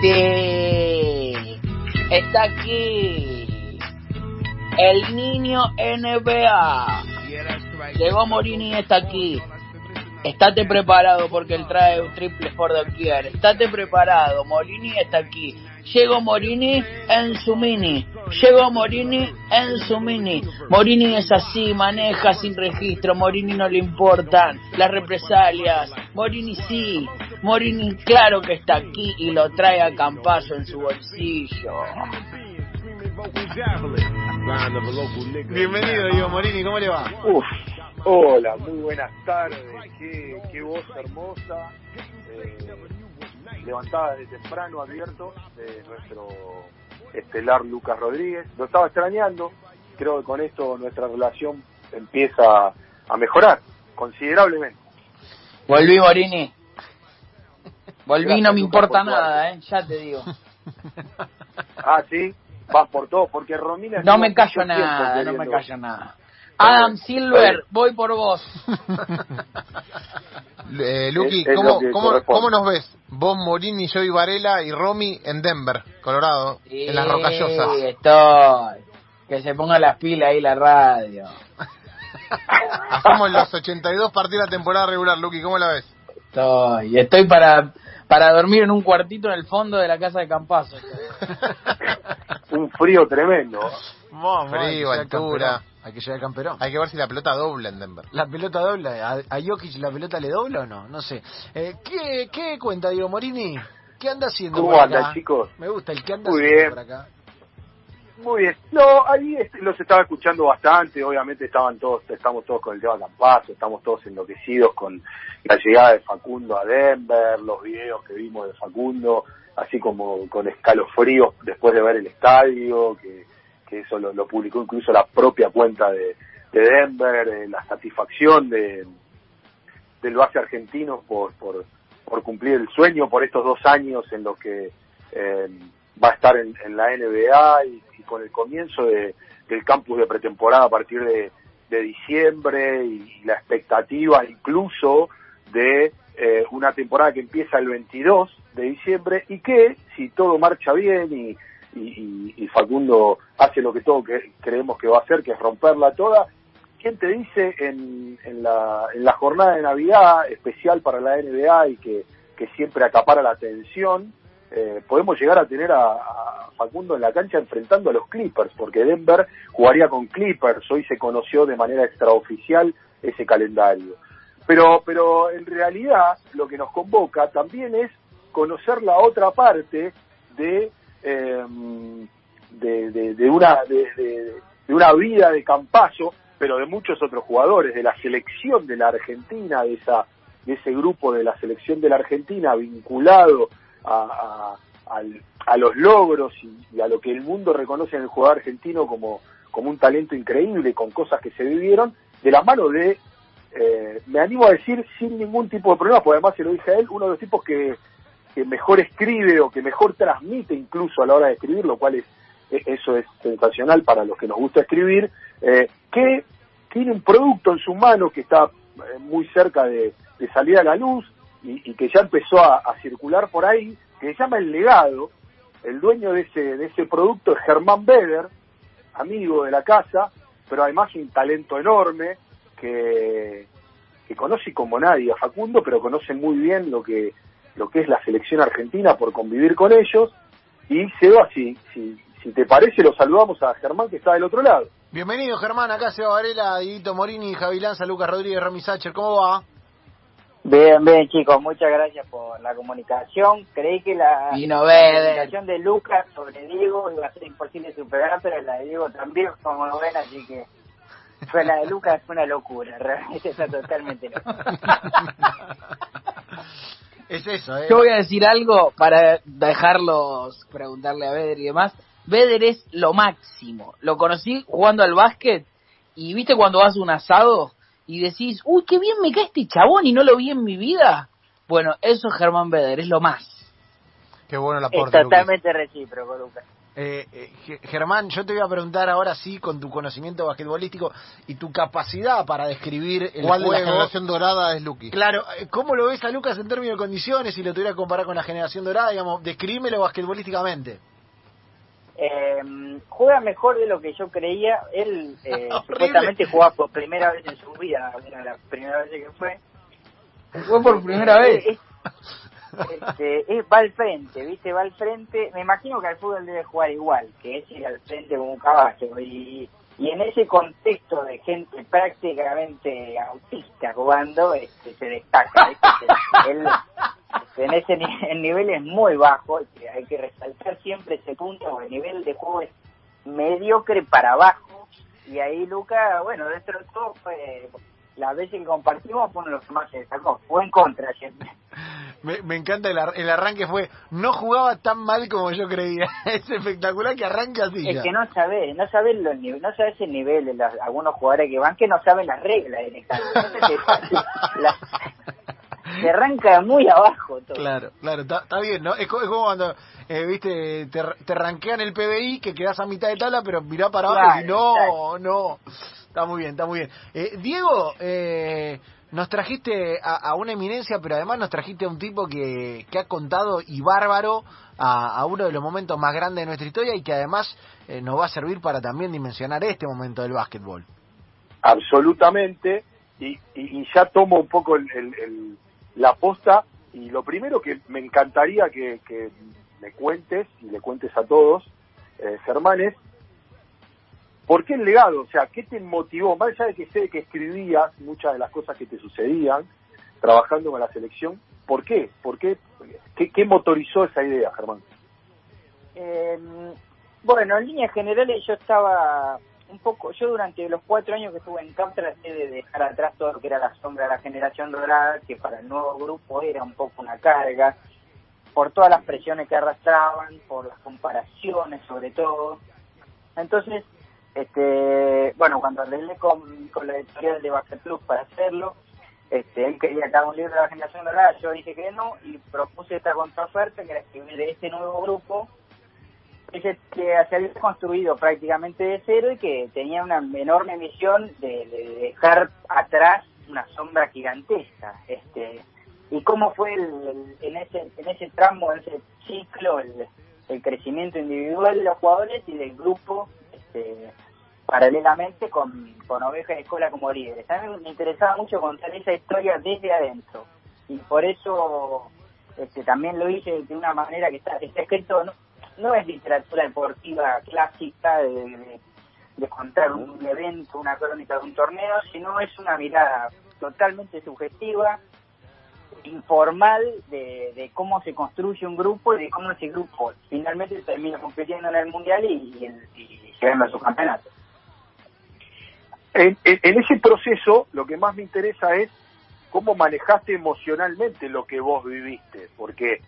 Sí, está aquí el niño NBA. Llegó Morini está aquí. Estate preparado porque él trae un triple for the Estate preparado, Morini está aquí. Llegó Morini en su mini. Llegó Morini en su mini. Morini es así, maneja sin registro. Morini no le importan las represalias. Morini sí. Morini claro que está aquí y lo trae a Campazo en su bolsillo. Bienvenido, Diego Morini, ¿cómo le va? Uf, hola, muy buenas tardes, qué, qué voz hermosa, eh, levantada de temprano, abierto, de nuestro estelar Lucas Rodríguez. Lo estaba extrañando, creo que con esto nuestra relación empieza a mejorar considerablemente. Volví, Morini. Volví, no me importa nada, ¿eh? ya te digo. Ah, sí, vas por todo, porque Romina... No me callo nada, no me callo nada. Adam Silver, voy por vos. Eh, es ¿cómo, cómo, cómo nos ves? Vos, Morini, yo y Varela y Romy en Denver, Colorado, en las Sí, rocallosas. estoy. Que se ponga las pilas ahí la radio. Hacemos los 82 partidos de la temporada regular, Luqui, ¿cómo la ves? Estoy. Estoy para, para dormir en un cuartito en el fondo de la casa de Campazo. Un frío tremendo. Vamos, hay que Frío, llegar al altura. camperón. Hay que llegar al camperón. Hay que ver si la pelota dobla en Denver. La pelota dobla, a, a Jokic la pelota le dobla o no, no sé. Eh, ¿qué, ¿Qué cuenta Diego Morini? ¿Qué anda haciendo ¿Cómo por andan, acá? chicos? Me gusta el que anda Muy haciendo bien. por acá. Muy bien. No, ahí este, los estaba escuchando bastante. Obviamente estaban todos, estamos todos con el tema Campazo, estamos todos enloquecidos con la llegada de Facundo a Denver, los videos que vimos de Facundo, así como con escalofríos después de ver el estadio, que, que eso lo, lo publicó incluso la propia cuenta de, de Denver, eh, la satisfacción de, del base argentino por, por, por cumplir el sueño por estos dos años en los que eh, va a estar en, la NBA y, con el comienzo de, del campus de pretemporada a partir de, diciembre y, la expectativa incluso de eh, una temporada que empieza el 22 de diciembre y que si todo marcha bien y- y Facundo hace lo que todo que creemos que va a hacer, que es romperla toda, ¿quién te dice en, en, la, en la jornada de Navidad especial para la NBA y que, que siempre acapara la atención? Eh, podemos llegar a tener a, Facundo en la cancha enfrentando a los Clippers, porque Denver jugaría con Clippers, hoy se conoció de manera extraoficial ese calendario. Pero, pero en realidad lo que nos convoca también es conocer la otra parte de, eh, de, de- de una, de, de- de una vida de Campazo, pero de muchos otros jugadores, de la selección de la Argentina, de, esa, de ese grupo de la selección de la Argentina vinculado a, a- a los logros y, a lo que el mundo reconoce en el jugador argentino como, como un talento increíble, con cosas que se vivieron, de la mano de, eh, me animo a decir, sin ningún tipo de problema, porque además se lo dije a él, uno de los tipos que, que mejor escribe o que mejor transmite incluso a la hora de escribir, lo cual es eso es sensacional para los que nos gusta escribir, eh, que tiene un producto en su mano que está eh, muy cerca de salir a la luz y, que ya empezó a, circular por ahí, que se llama El Legado. El dueño de ese, de ese producto es Germán Beder, amigo de la casa, pero además un talento enorme que, que conoce como nadie a Facundo, pero conoce muy bien lo que, lo que es la selección argentina por convivir con ellos. Y Seba, si, si, si te parece, lo saludamos a Germán que está del otro lado. Bienvenido Germán, acá Seba Varela, Dieguito Morini, Javi Lanza, Lucas Rodríguez, Rami Sacher, ¿cómo va? Bien, bien, chicos, muchas gracias por la comunicación. Creí que la, comunicación de Lucas sobre Diego iba a ser imposible superar, pero la de Diego también, como lo ven, así que fue la de Lucas fue una locura, realmente está totalmente loco. Es eso, ¿eh? Yo voy a decir algo para dejarlos preguntarle a Beder y demás. Beder es lo máximo. Lo conocí jugando al básquet y viste cuando vas a un asado y decís, uy, qué bien me cae este chabón y no lo vi en mi vida. Bueno, eso es Germán Beder, es lo más. Qué bueno Es aporte, Luqui. totalmente recíproco, Lucas. Eh, eh, Germán, yo te voy a preguntar ahora sí, con tu conocimiento basquetbolístico y tu capacidad para describir el ¿Cuál juego. de la generación dorada es Luqui? Claro, eh, ¿cómo lo ves a Lucas en términos de condiciones? Si lo tuviera que comparar con la generación dorada, digamos, describímelo basquetbolísticamente. Eh, juega mejor de lo que yo creía. Él eh, supuestamente jugaba por primera vez en su vida, una de las primeras veces que fue. Fue por primera vez. Es- este, es- va al frente, ¿viste? Va al frente. Me imagino que al fútbol debe jugar igual, que es ir al frente como un caballo. Y, y en ese contexto de gente prácticamente autista jugando, este, se destaca. ¿viste? Él, este, en ese el nivel es muy bajo, hay que resaltar siempre ese punto, el nivel de juego es mediocre para abajo. Y ahí Luca, bueno, dentro de todo fue... Las veces que compartimos fue uno de los que más se destacó. Fue en contra siempre. Me, me encanta el, ar- el arranque fue, no jugaba tan mal como yo creía. es espectacular que arranque así. Es ya. que no sabes, no sabes los no sabes el nivel de los- algunos jugadores que van que no saben las reglas directamente. Se arranca muy abajo todo. Claro, claro, está bien, ¿no? Es, co- es como cuando, eh, viste, te, te rankean el PBI, que quedás a mitad de tabla, pero mirá para abajo y Claro, no, no. Está muy bien, está muy bien. Eh, Diego, eh, nos trajiste a, a una eminencia, pero además nos trajiste a un tipo que, que ha contado y bárbaro a, a uno de los momentos más grandes de nuestra historia y que además eh, nos va a servir para también dimensionar este momento del básquetbol. absolutamente y, y- y ya tomo un poco el- el- el- la posta y lo primero que me encantaría que, me cuentes y le cuentes a todos eh, Germán es ¿por qué el legado? O sea, ¿qué te motivó? Más allá de que sé que escribías muchas de las cosas que te sucedían trabajando con la selección, ¿por qué? ¿Por qué? ¿Qué, qué motorizó esa idea, Germán? Eh, bueno, en líneas generales yo estaba un poco, yo durante los cuatro años que estuve en CAP traté de dejar atrás todo lo que era la sombra de la generación dorada, que para el nuevo grupo era un poco una carga, por todas las presiones que arrastraban, por las comparaciones sobre todo. Entonces, este, bueno, cuando arreglé con, con la editorial de Basket Club para hacerlo, este, él quería que haga un libro de la generación dorada, yo dije que no y propuse esta contraoferta que era escribir de este nuevo grupo que se había construido prácticamente de cero y que tenía una enorme misión de, de dejar atrás una sombra gigantesca este y cómo fue el, en ese en ese tramo en ese ciclo el, el crecimiento individual de los jugadores y del grupo este, paralelamente con, con ovejas de escuela como líderes. A mí me interesaba mucho contar esa historia desde adentro y por eso este, también lo hice de una manera que está, está escrito no, no es literatura deportiva clásica de, de- contar un evento, una crónica de un torneo, sino es una mirada totalmente subjetiva, informal de, de cómo se construye un grupo y de cómo ese grupo finalmente termina compitiendo en el mundial y, y, y llegando a su campeonato. En, en- en ese proceso, lo que más me interesa es cómo manejaste emocionalmente lo que vos viviste, porque,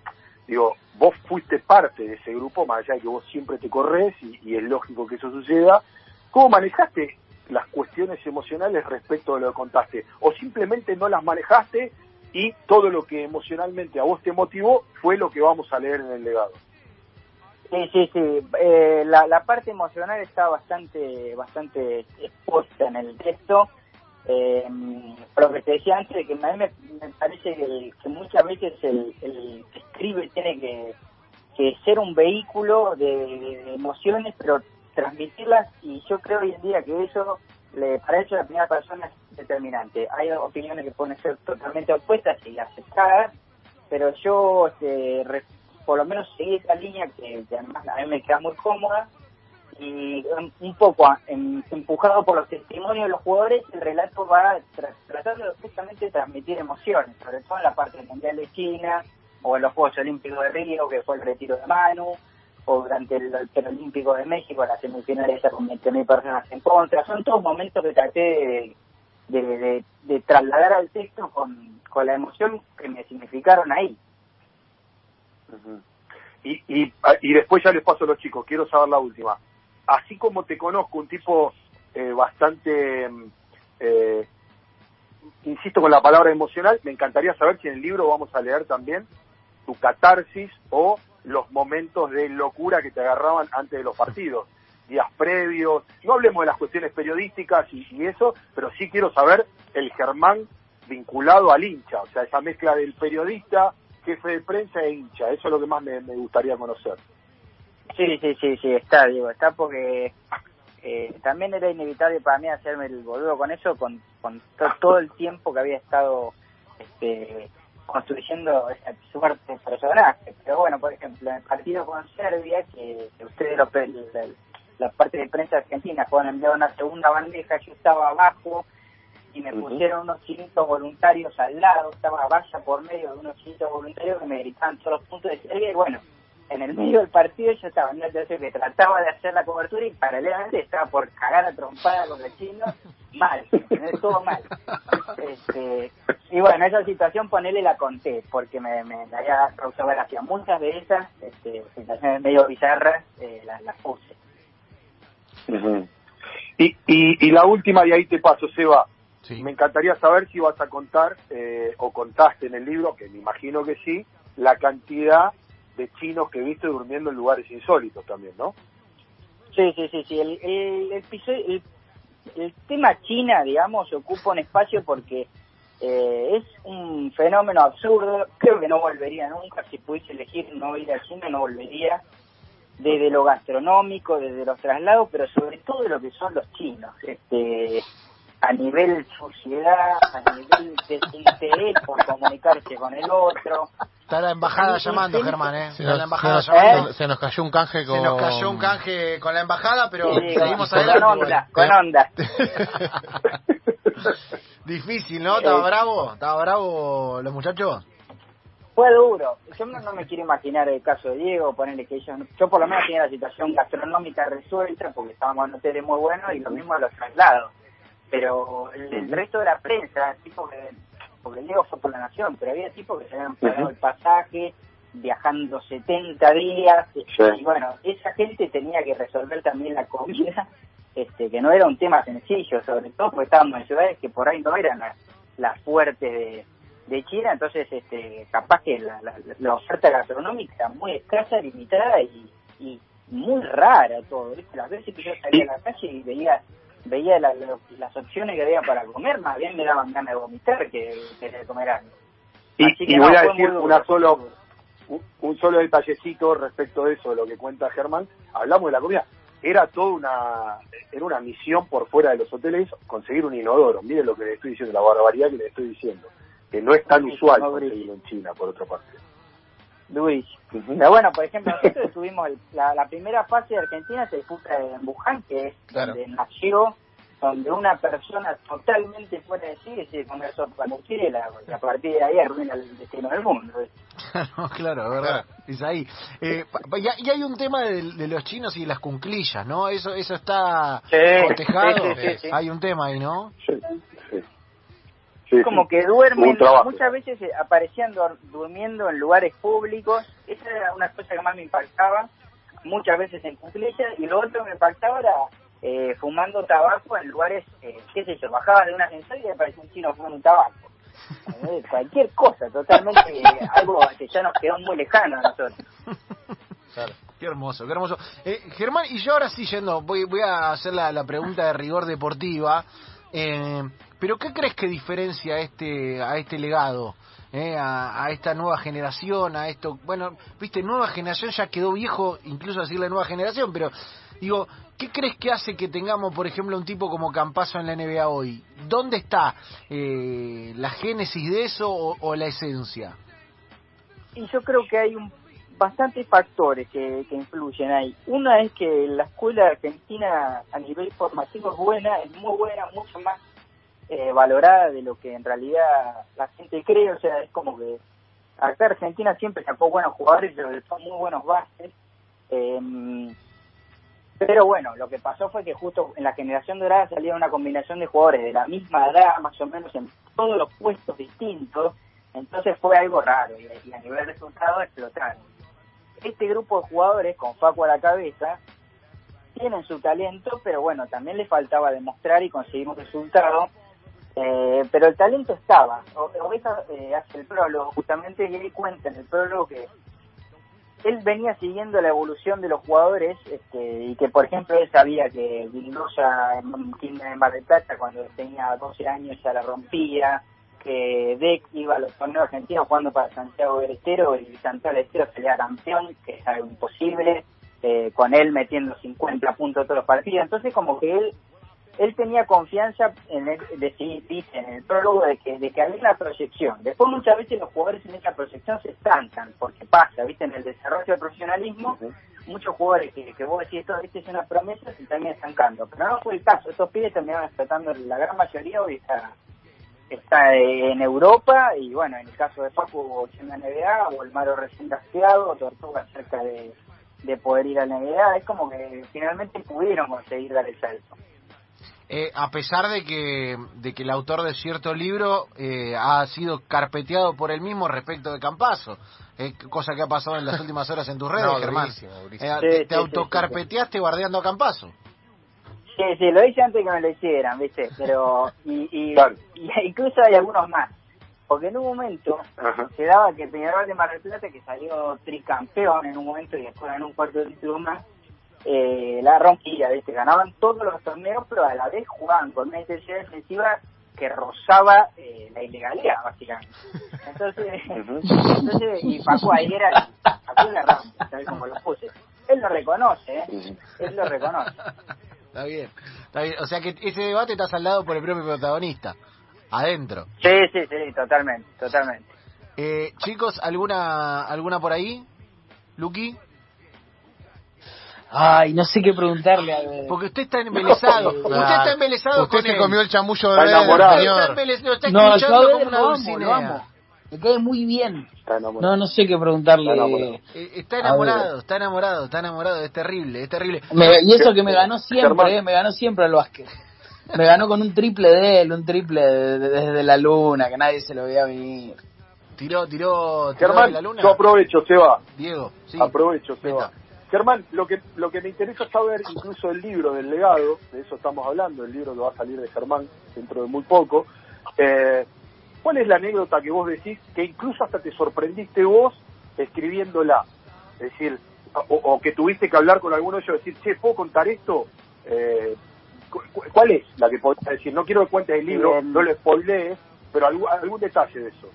digo, vos fuiste parte de ese grupo, más allá de que vos siempre te corres y, es lógico que eso suceda, ¿cómo manejaste las cuestiones emocionales respecto de lo que contaste? ¿O simplemente no las manejaste y todo lo que emocionalmente a vos te motivó fue lo que vamos a leer en el legado? Sí, sí, sí. Eh, la, la parte emocional está bastante bastante expuesta en el texto. Eh, lo que te decía antes, que a mí me, parece que, que muchas veces el, el que escribe tiene que, ser un vehículo de, emociones, pero transmitirlas, y yo creo hoy en día que eso, le, para eso la primera persona es determinante. Hay opiniones que pueden ser totalmente opuestas y aceptadas, pero yo este, por lo menos seguí esa línea que, que además a mí me queda muy cómoda un poco a- em- empujado por los testimonios de los jugadores el relato va tra- tratando de justamente transmitir emociones sobre todo en la parte del mundial de China o en los Juegos Olímpicos de Río que fue el retiro de Manu o durante el, el Olímpico de México la semifinal esa con 20.000 personas en contra son todos momentos que traté de, de, de- de trasladar al texto con, con la emoción que me significaron ahí Ujú. y, y, y después ya les paso a los chicos, quiero saber la última. Así como te conozco, un tipo eh, bastante, mm, eh, insisto con la palabra emocional, me encantaría saber si en el libro vamos a leer también tu catarsis o los momentos de locura que te agarraban antes de los partidos, días previos. No hablemos de las cuestiones periodísticas y, eso, pero sí quiero saber el Germán vinculado al hincha, o sea, esa mezcla del periodista, jefe de prensa e hincha. Eso es lo que más me gustaría conocer. Sí, sí, sí, sí, está, digo, está porque eh, también era inevitable para mí hacerme el boludo con eso, con, con to- todo el tiempo que había estado este, construyendo esa suerte de personaje. Pero bueno, por ejemplo, en el partido con Serbia, que, que ustedes, lo, la, la parte de prensa argentina, fueron enviado una segunda bandeja, yo estaba abajo y me pusieron unos chinitos voluntarios al lado, estaba valla por medio de unos chinitos voluntarios que me gritaban todos los puntos de Serbia y bueno, en el medio del partido yo estaba una situación que trataba de hacer la cobertura y paralelamente estaba por cagar a trompada con los chinos, mal, todo mal. Este, y bueno, esa situación ponele la conté, porque me, me, me había causado gracia. Muchas de esas este, situaciones medio bizarras eh, las, las puse. y, y, y la última, de ahí te paso, Seba. Sí. Me encantaría saber si vas a contar, eh, o contaste en el libro, que me imagino que sí, la cantidad de chinos que viste durmiendo en lugares insólitos también, ¿no? Sí, sí, sí, sí. El, el, el, el tema China, digamos, ocupa un espacio porque eh, es un fenómeno absurdo. Creo que no volvería nunca. Si pudiese elegir no ir a China, no volvería. Desde lo gastronómico, desde los traslados, pero sobre todo de lo que son los chinos. Este, a nivel sociedad, a nivel desinterés por comunicarse con el otro. Está la embajada llamando. Germán, ¿eh? Se Está nos, la embajada se nos- llamando. se nos cayó un canje con... Se nos cayó un canje con la embajada, pero Sí, seguimos con adelante. onda, igual. con onda. Difícil, ¿no? ¿Estaba Eh. bravo? ¿Estaba bravo los muchachos? Fue duro. Yo no, no me quiero imaginar el caso de Diego, ponerle que ellos, yo por lo menos tenía la situación gastronómica resuelta porque estábamos en hoteles muy buenos y lo mismo los traslados. Pero el, el resto de la prensa, tipo que, porque Diego fue por la nación, pero había tipos que se habían pagado el pasaje, viajando 70 días, Sí. y bueno, esa gente tenía que resolver también la comida, este que no era un tema sencillo, sobre todo porque estábamos en ciudades que por ahí no eran las las fuertes de, de China, entonces este capaz que la, la, la oferta gastronómica era muy escasa, limitada y, y muy rara todo. ¿viste? Las veces que yo salía a la calle y veía veía la- la- las opciones que había para comer, más bien me daban ganas de vomitar que, que de comer algo. Y, Así que y no, voy a decir una solo, un, un solo detallecito respecto de eso, de lo que cuenta Germán. Hablamos de la comida. Era toda una, era una misión por fuera de los hoteles conseguir un inodoro. Miren lo que le estoy diciendo, la barbaridad que le estoy diciendo. Que no es tan Sí, usual no, conseguirlo en China, por otra parte. Pero bueno, por ejemplo, nosotros estuvimos, el- la, la primera fase de Argentina se disputa en Wuhan, que es Claro. donde nació, donde una persona totalmente fuera de sí decide comer sopa con chile y a partir de ahí arruina el destino del mundo. Claro, claro, verdad. Es ahí. Eh, y, hay- y un tema de, de los chinos y las cunclillas, ¿no? Eso eso está Sí, cotejado. sí, sí, sí. Hay un tema ahí, ¿no? Sí, sí. Como sí. que duermen, muchas veces eh, aparecían dor- durmiendo en lugares públicos, esa era una cosa que más me impactaba, muchas veces en cuclillas, y lo otro que me impactaba era eh, fumando tabaco en lugares, eh, qué sé yo, bajaba de un ascensor y aparecía un chino fumando un tabaco. Eh, cualquier cosa, totalmente, eh, algo que ya nos quedó muy lejano a nosotros. Qué hermoso, qué hermoso. Eh, Germán, y yo ahora sí yendo, voy, voy a hacer la, la pregunta de rigor deportiva. Eh, pero ¿qué crees que diferencia este, a este legado? eh, a, a esta nueva generación, a esto, bueno, viste, nueva generación ya quedó viejo, incluso decirle nueva generación, pero digo, ¿qué crees que hace que tengamos, por ejemplo, un tipo como Campazo en la NBA hoy? ¿Dónde está eh, la génesis de eso o la esencia? Y yo creo que hay un, bastantes factores que, influyen ahí. Una es que la escuela argentina a nivel formativo es buena, es muy buena, mucho más eh, valorada de lo que en realidad la gente cree. O sea, es como que acá Argentina siempre sacó buenos jugadores, pero son muy buenos bases. Eh, pero bueno, lo que pasó fue que justo en la generación dorada salía una combinación de jugadores de la misma edad, más o menos en todos los puestos distintos. Entonces fue algo raro y, a nivel resultado explotaron. Este grupo de jugadores, con Facu a la cabeza, tienen su talento, pero bueno, también les faltaba demostrar y conseguir un resultado. Eh, pero el talento estaba. Oveja eh, hace el prólogo, justamente, y él cuenta en el prólogo que él venía siguiendo la evolución de los jugadores este, y que, por ejemplo, él sabía que Vildosa en Mar del Plata, cuando tenía 12 años, ya la rompía, que Deck iba a los torneos argentinos jugando para Santiago del Estero y Santiago del Estero salía campeón, que es algo imposible, eh, con él metiendo 50 puntos todos los partidos. Entonces, como que él él tenía confianza en el, dice en el prólogo de que, de que había una proyección. Después muchas veces los jugadores en esa proyección se estancan, porque pasa, viste, en el desarrollo del profesionalismo, muchos jugadores que, que vos decís esto es una promesa se terminan estancando. Pero no fue el caso, estos pibes terminaron explotando la gran mayoría hoy está, está en Europa y bueno, en el caso de Paco en la NBA, o el Maro recién o Tortuga cerca de, de poder ir a la NBA, es como que finalmente pudieron conseguir dar el salto. Eh, a pesar de que, de que el autor de cierto libro eh, ha sido carpeteado por él mismo respecto de Campazo, eh, cosa que ha pasado en las últimas horas en tus redes, Germán. ¿Te, autocarpeteaste guardeando a Campazo? Sí, sí, lo hice antes que me lo hicieran, ¿viste? Pero, y, y, incluso hay algunos más. Porque en un momento se daba que Peñarol de Mar del Plata, que salió tricampeón en un momento y después en un cuarto de título más, eh, la rompía, ¿viste? ganaban todos los torneos, pero a la vez jugaban con una intensidad defensiva que rozaba eh, la ilegalidad, básicamente. Entonces, entonces y Paco ahí era Paco la rampa, ¿sabes cómo lo puse? Él lo reconoce, ¿eh? Él lo reconoce. Está bien, está bien. O sea que ese debate está saldado por el propio protagonista, adentro. Sí, sí, sí, totalmente, totalmente. Eh, chicos, ¿alguna alguna por ahí? ¿Lucky? Ay, no sé qué preguntarle. A ver. Porque usted está embelesado. Usted está embelesado usted se comió el chamullo de está. Está, embelesado, está no, escuchando como una dulcinea. Me cae muy bien. No, no sé qué preguntarle. Está enamorado, está enamorado, está enamorado, es terrible, es terrible. y eso que me ganó siempre, eh, me ganó siempre el Vázquez. Me ganó con un triple de él, un triple desde la luna, que nadie se lo veía venir. Tiró, tiró, tiró Germán, la luna. Yo aprovecho, Seba. Diego, sí. Aprovecho, Seba. Germán, lo que, lo que me interesa saber, incluso el libro del legado, de eso estamos hablando, el libro que va a salir de Germán dentro de muy poco, eh, ¿cuál es la anécdota que vos decís que incluso hasta te sorprendiste vos escribiéndola? Es decir, o, que tuviste que hablar con alguno de ellos y decir, che, ¿puedo contar esto? Eh, ¿Cuál es la que podés decir? No quiero que cuentes el libro, no lo spoilees, pero algún, algún detalle de eso.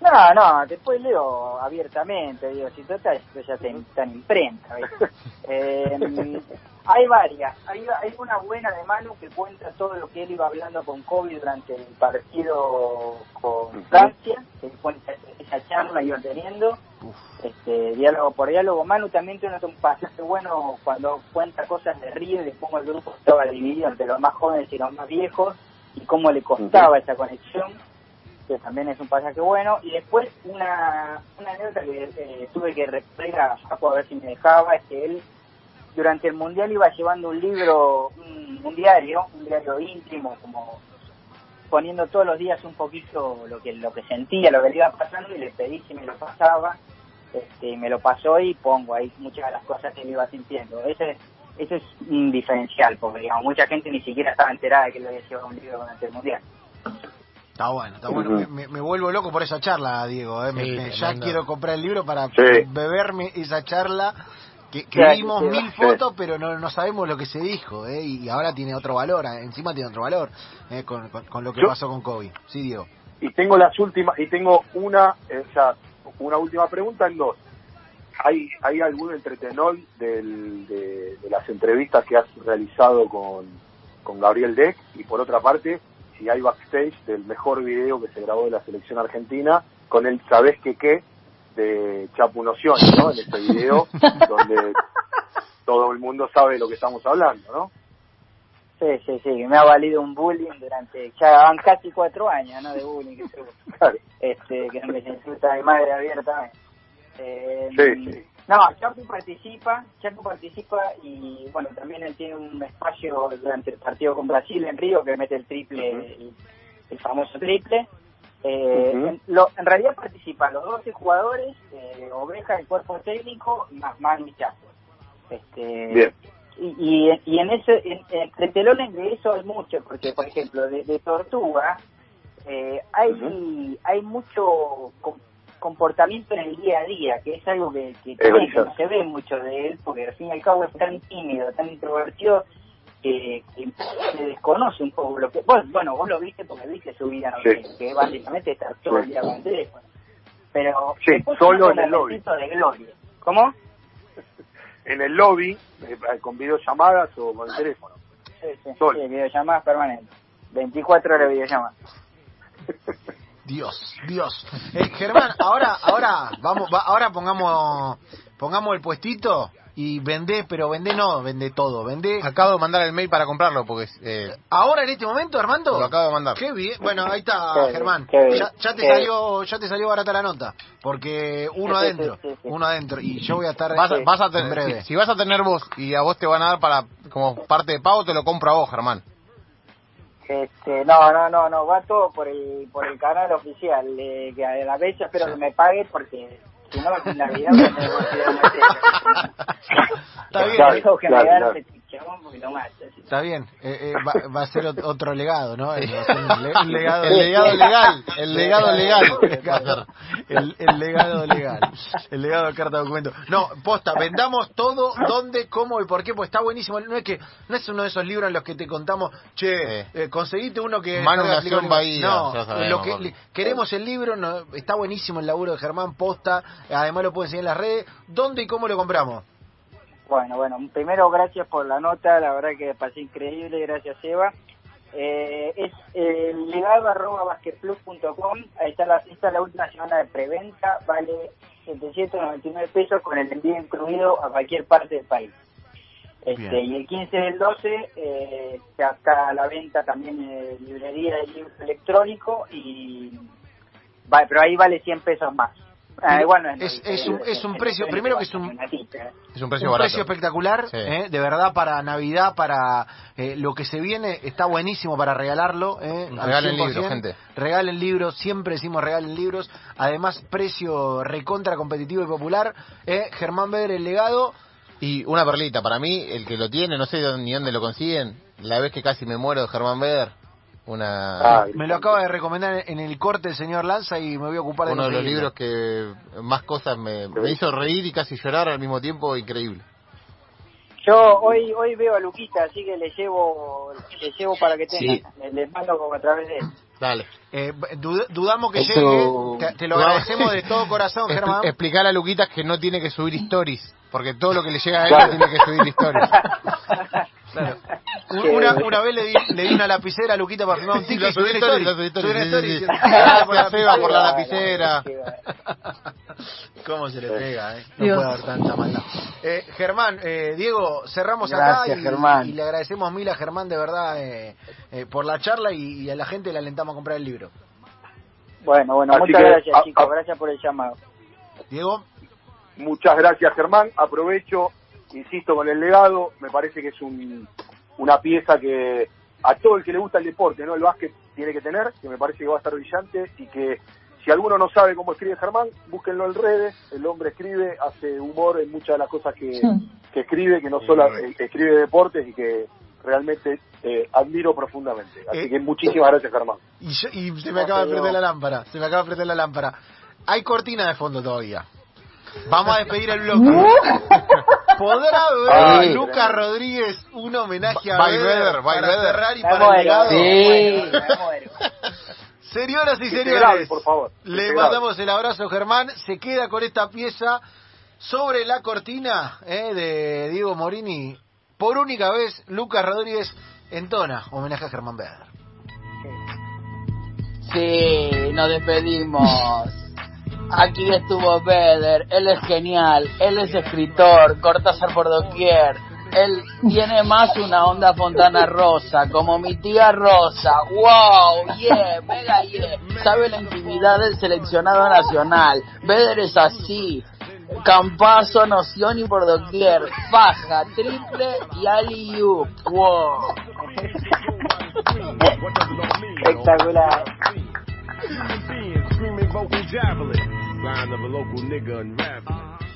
No, no, después leo abiertamente, digo, si trata esto ya está en imprenta. eh, hay varias, hay, hay una buena de Manu que cuenta todo lo que él iba hablando con Kobe durante el partido con Francia, que cuenta esa charla iba teniendo, este diálogo por diálogo. Manu también tiene un pasaje bueno cuando cuenta cosas de Río de cómo el grupo estaba dividido entre los más jóvenes y los más viejos y cómo le costaba esa conexión que también es un pasaje bueno. Y después una, una anécdota que eh, tuve que recurrir a a ver si me dejaba, es que él durante el Mundial iba llevando un libro, un, diario, un diario íntimo, como poniendo todos los días un poquito lo que lo que sentía, lo que le iba pasando y le pedí si me lo pasaba, este, me lo pasó y pongo ahí muchas de las cosas que le iba sintiendo. Ese, ese es un diferencial, porque digamos, mucha gente ni siquiera estaba enterada de que le había llevado un libro durante el Mundial. Está bueno, está bueno. me, vuelvo loco por esa charla, Diego. ¿eh? ya quiero comprar el libro para beberme esa charla. Que, vimos mil fotos, pero no, no sabemos lo que se dijo. ¿eh? Y ahora tiene otro valor, ¿eh? encima tiene otro valor ¿eh? con, con, lo que pasó con Kobe. Sí, Diego. Y tengo las últimas, y tengo una, o una última pregunta en dos. ¿Hay, hay algún entretenol del, de, de, las entrevistas que has realizado con, con Gabriel Deck? Y por otra parte, y hay backstage del mejor video que se grabó de la selección argentina con el sabes que qué de Chapu Noción, ¿no? En este video donde todo el mundo sabe de lo que estamos hablando, ¿no? Sí, sí, sí, me ha valido un bullying durante, ya van casi cuatro años, ¿no? De bullying, que este, que me insulta mi madre abiertamente. Eh, sí, sí. No, Chapu participa, Chapu participa y bueno, también él tiene un espacio durante el partido con Brasil en Río que mete el triple, el, famoso triple. Eh, en, en, realidad participan los 12 jugadores, eh, Oveja, el cuerpo técnico, más Manu y Chapo. Este, Y, y, en ese, en, entre telones de eso hay mucho, porque por ejemplo, de, Tortuga, eh, hay, hay mucho comportamiento en el día a día, que es algo que, que, Es que brillante. no se ve mucho de él, porque al fin y al cabo es tan tímido, tan introvertido, que, que se desconoce un poco lo que... Vos, bueno, vos lo viste porque viste su vida, que, que básicamente está todo el día con el teléfono. Pero Sí, solo en el lobby. de gloria. ¿Cómo? En el lobby, eh, con videollamadas o con el teléfono. Sí, sí, Solo. sí, videollamadas permanentes. 24 horas de videollamadas. Dios, Dios. Eh, Germán, ahora, ahora, vamos, va- ahora pongamos, pongamos el puestito y vendé, pero vendé no, vendé todo, vendé. Acabo de mandar el mail para comprarlo porque eh, Ahora en este momento, Armando. lo acabo de mandar. Qué bien. Bueno, ahí está, Germán. Ya, ya te salió, ya te salió barata la nota, porque uno adentro, uno adentro y yo voy a estar Vas a, vas a en tener, breve. si, si vas a tener vos y a vos te van a dar para como parte de pago, te lo compro a vos, Germán. Este, no, no, no, no, va todo por el, por el canal oficial, eh, que a la vez espero que me pague porque si no, en Navidad me tengo que ir a meter. Está bien, Claro, Tengo que claro, regalar claro. Porque no mata. así. Está bien, eh, eh, va, va a ser ot- otro legado, ¿no? Eh, va a ser un, le- un legado, El legado legal, el legado legal. el, el legado legal, el legado de carta de documento. No, posta, vendamos todo, dónde, cómo y por qué, pues está buenísimo. No es que no es uno de esos libros en los que te contamos, che, eh, conseguiste uno que Manu carga nació en aplicable". Bahía, No, sabemos, lo que le- queremos el libro, no, está buenísimo el laburo de Germán Posta, además lo pueden seguir en las redes. ¿Dónde y cómo lo compramos? Bueno, bueno, primero gracias por la nota, la verdad que pasé increíble, gracias Eva. Eh, es eh, legado arroba basquetplus.com, ahí está la, esta es la última semana de preventa, vale 799 pesos con el envío incluido a cualquier parte del país. Este, y el 15 del 12 eh, ya está a la venta también en librería de libro electrónico y va, pero ahí vale 100 pesos más. Ah, igual no Es- es un- es un precio- primero que es un-. Es un precio un precio espectacular, Sí. eh, de verdad para Navidad, para eh, lo que se viene, está buenísimo para regalarlo. Eh, al Regalen 100%. libros, gente. Regalen libros, siempre decimos regalen libros. Además, precio recontra competitivo y popular. Eh, Germán Beder, el legado. Y una perlita, para mí, el que lo tiene, no sé dónde- ni dónde lo consiguen, la vez que casi me muero de Germán Beder, una, Ah, Me lo acaba de recomendar en el corte el señor Lanza y me voy a ocupar de uno de los libros que más cosas me, me hizo reír y casi llorar al mismo tiempo, increíble. Yo hoy hoy veo a Luquita, así que le llevo le llevo para que tenga. Sí. Le, le mando como a través de él. Dale. Eh, dud- dudamos que llegue. Te, te lo No. agradecemos de todo corazón, Germán. explicar a Luquitas que no tiene que subir stories, porque todo lo que le llega a él Claro. tiene que subir stories. Claro. Una, una vez le di, le di una lapicera a Luquita para firmar un ticket subí una story, Gracias, por la Seba, por la lapicera. ¿Cómo se le pega, eh? No Dios. puede haber tanta maldad. Eh, Germán, eh, Diego, cerramos Gracias, acá y, Germán. y le agradecemos mil a Germán de verdad eh, eh, por la charla y, y a la gente le alentamos a comprar el libro. Bueno, bueno, Así muchas que, gracias a- chicos, a- gracias por el llamado. Diego, Muchas gracias, Germán. Aprovecho, insisto, con el legado. Me parece que es un, una pieza que a todo el que le gusta el deporte, no el básquet, tiene que tener, que me parece que va a estar brillante y que si alguno no sabe cómo escribe Germán, búsquenlo en redes. El hombre escribe, hace humor en muchas de las cosas que, que escribe, que no solo eh, escribe deportes y que realmente eh, admiro profundamente. Así Eh, que muchísimas gracias, Germán. y, yo- y se me acaba de prender la lámpara, se me acaba de prender la lámpara. Hay cortina de fondo todavía. Vamos a despedir el bloque. ¿Podrá ver Ay, Lucas Rodríguez un homenaje a By by para cerrar y Me para el muero, me Sí. muero, me muero. Señoras y señores, por favor. Le mandamos el abrazo, Germán. Se queda con esta pieza sobre la cortina eh, de Diego Morini. Por única vez, Lucas Rodríguez entona homenaje a Germán Beder. Sí, nos despedimos. Aquí estuvo Beder, él es genial, él es escritor, Cortázar por doquier. Él tiene más una onda Fontana Rosa, como mi tía Rosa. ¡Wow! ¡Yeah! ¡Mega yeah! Sabe la intimidad del seleccionado nacional. Beder es así. Campazo, noción y por doquier. Faja, triple y alley-oop. ¡Wow! Espectacular. Screaming vocal javelin. Line of a local nigga unraveling.